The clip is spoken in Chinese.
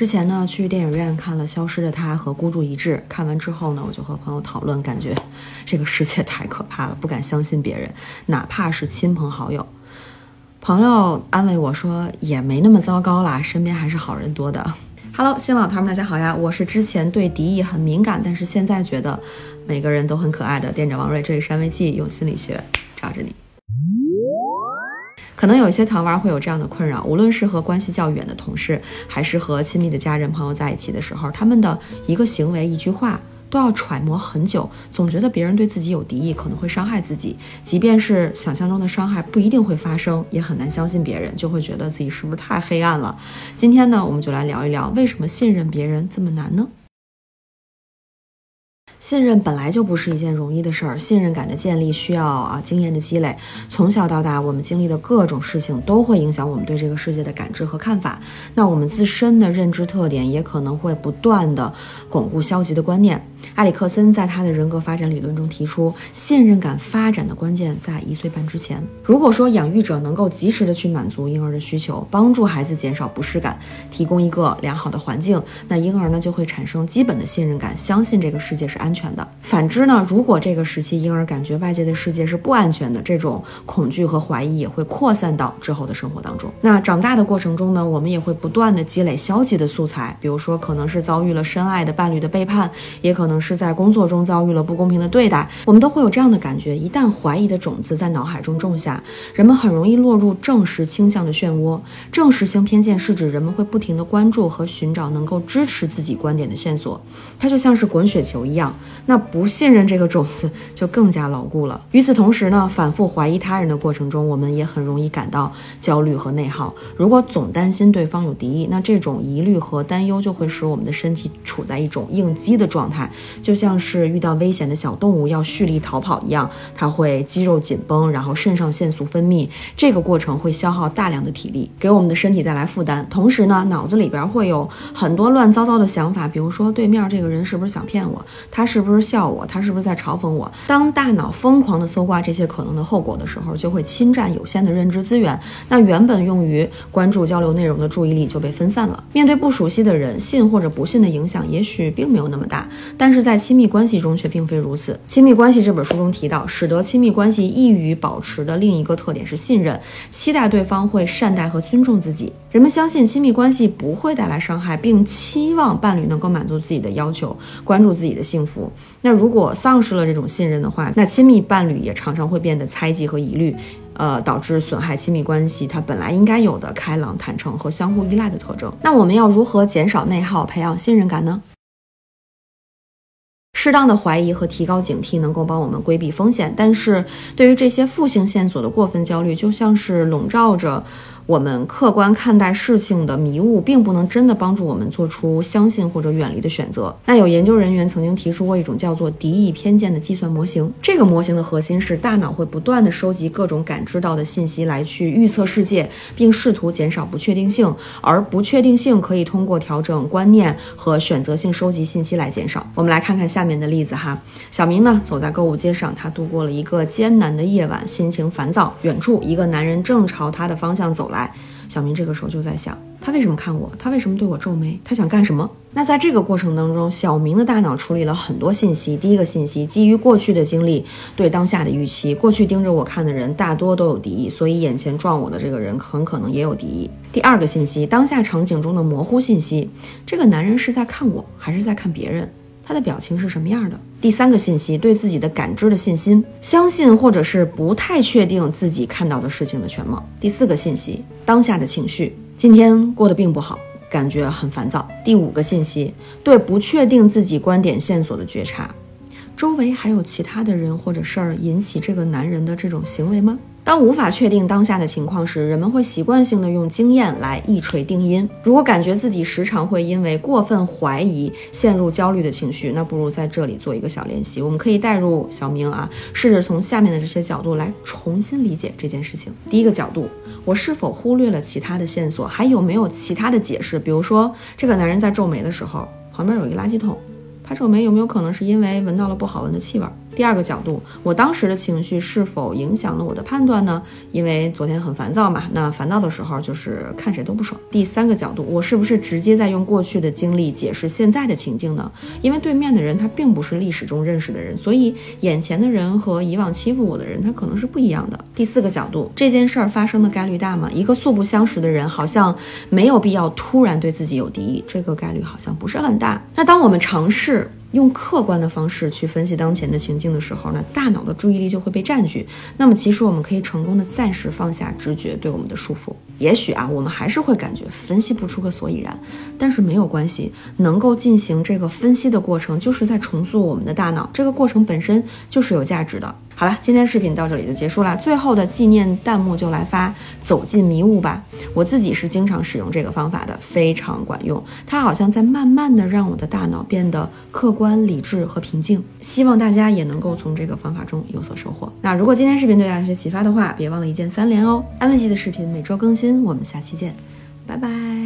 之前呢，去电影院看了《消失的她》和《孤注一掷》，看完之后呢，我就和朋友讨论，感觉这个世界太可怕了，不敢相信别人，哪怕是亲朋好友。朋友安慰我说，也没那么糟糕啦，身边还是好人多的。Hello，新老头们，大家好呀！我是之前对敌意很敏感，但是现在觉得每个人都很可爱的店长王瑞。这里是安慰剂，用心理学罩着你。可能有一些糖丸会有这样的困扰，无论是和关系较远的同事，还是和亲密的家人朋友在一起的时候，他们的一个行为、一句话。都要揣摩很久，总觉得别人对自己有敌意，可能会伤害自己。即便是想象中的伤害不一定会发生，也很难相信别人，就会觉得自己是不是太黑暗了。今天呢，我们就来聊一聊，为什么信任别人这么难呢？信任本来就不是一件容易的事儿，信任感的建立需要啊经验的积累。从小到大，我们经历的各种事情都会影响我们对这个世界的感知和看法。那我们自身的认知特点也可能会不断的巩固消极的观念。埃里克森在他的人格发展理论中提出，信任感发展的关键在一岁半之前。如果说养育者能够及时的去满足婴儿的需求，帮助孩子减少不适感，提供一个良好的环境，那婴儿呢就会产生基本的信任感，相信这个世界是安。安全的。反之呢，如果这个时期婴儿感觉外界的世界是不安全的，这种恐惧和怀疑也会扩散到之后的生活当中。那长大的过程中呢，我们也会不断的积累消极的素材，比如说可能是遭遇了深爱的伴侣的背叛，也可能是在工作中遭遇了不公平的对待，我们都会有这样的感觉。一旦怀疑的种子在脑海中种下，人们很容易落入证实倾向的漩涡。证实性偏见是指人们会不停的关注和寻找能够支持自己观点的线索，它就像是滚雪球一样。那不信任这个种子就更加牢固了。与此同时呢，反复怀疑他人的过程中，我们也很容易感到焦虑和内耗。如果总担心对方有敌意，那这种疑虑和担忧就会使我们的身体处在一种应激的状态，就像是遇到危险的小动物要蓄力逃跑一样，它会肌肉紧绷，然后肾上腺素分泌，这个过程会消耗大量的体力，给我们的身体带来负担。同时呢，脑子里边会有很多乱糟糟的想法，比如说对面这个人是不是想骗我？他。是不是笑我？他是不是在嘲讽我？当大脑疯狂地搜刮这些可能的后果的时候，就会侵占有限的认知资源。那原本用于关注交流内容的注意力就被分散了。面对不熟悉的人，信或者不信的影响也许并没有那么大，但是在亲密关系中却并非如此。《亲密关系》这本书中提到，使得亲密关系易于保持的另一个特点是信任，期待对方会善待和尊重自己。人们相信亲密关系不会带来伤害，并期望伴侣能够满足自己的要求，关注自己的幸福。那如果丧失了这种信任的话，那亲密伴侣也常常会变得猜忌和疑虑，呃，导致损害亲密关系它本来应该有的开朗、坦诚和相互依赖的特征。那我们要如何减少内耗，培养信任感呢？适当的怀疑和提高警惕能够帮我们规避风险，但是对于这些负性线索的过分焦虑，就像是笼罩着。我们客观看待事情的迷雾，并不能真的帮助我们做出相信或者远离的选择。那有研究人员曾经提出过一种叫做敌意偏见的计算模型。这个模型的核心是大脑会不断的收集各种感知到的信息来去预测世界，并试图减少不确定性。而不确定性可以通过调整观念和选择性收集信息来减少。我们来看看下面的例子哈。小明呢走在购物街上，他度过了一个艰难的夜晚，心情烦躁。远处一个男人正朝他的方向走来。小明这个时候就在想，他为什么看我？他为什么对我皱眉？他想干什么？那在这个过程当中，小明的大脑处理了很多信息。第一个信息，基于过去的经历，对当下的预期，过去盯着我看的人大多都有敌意，所以眼前撞我的这个人很可能也有敌意。第二个信息，当下场景中的模糊信息，这个男人是在看我还是在看别人？他的表情是什么样的？第三个信息，对自己的感知的信心，相信或者是不太确定自己看到的事情的全貌。第四个信息，当下的情绪，今天过得并不好，感觉很烦躁。第五个信息，对不确定自己观点线索的觉察，周围还有其他的人或者事儿引起这个男人的这种行为吗？当无法确定当下的情况时，人们会习惯性的用经验来一锤定音。如果感觉自己时常会因为过分怀疑陷入焦虑的情绪，那不如在这里做一个小练习。我们可以带入小明啊，试着从下面的这些角度来重新理解这件事情。第一个角度，我是否忽略了其他的线索？还有没有其他的解释？比如说，这个男人在皱眉的时候，旁边有一个垃圾桶，他皱眉有没有可能是因为闻到了不好闻的气味？第二个角度，我当时的情绪是否影响了我的判断呢？因为昨天很烦躁嘛，那烦躁的时候就是看谁都不爽。第三个角度，我是不是直接在用过去的经历解释现在的情境呢？因为对面的人他并不是历史中认识的人，所以眼前的人和以往欺负我的人他可能是不一样的。第四个角度，这件事儿发生的概率大吗？一个素不相识的人好像没有必要突然对自己有敌意，这个概率好像不是很大。那当我们尝试。用客观的方式去分析当前的情境的时候呢，大脑的注意力就会被占据。那么，其实我们可以成功的暂时放下直觉对我们的束缚。也许啊，我们还是会感觉分析不出个所以然，但是没有关系，能够进行这个分析的过程，就是在重塑我们的大脑。这个过程本身就是有价值的。好了，今天视频到这里就结束了。最后的纪念弹幕就来发“走进迷雾吧”。我自己是经常使用这个方法的，非常管用。它好像在慢慢的让我的大脑变得客观、理智和平静。希望大家也能够从这个方法中有所收获。那如果今天视频对大家有些启发的话，别忘了一键三连哦。安慰剂的视频每周更新，我们下期见，拜拜。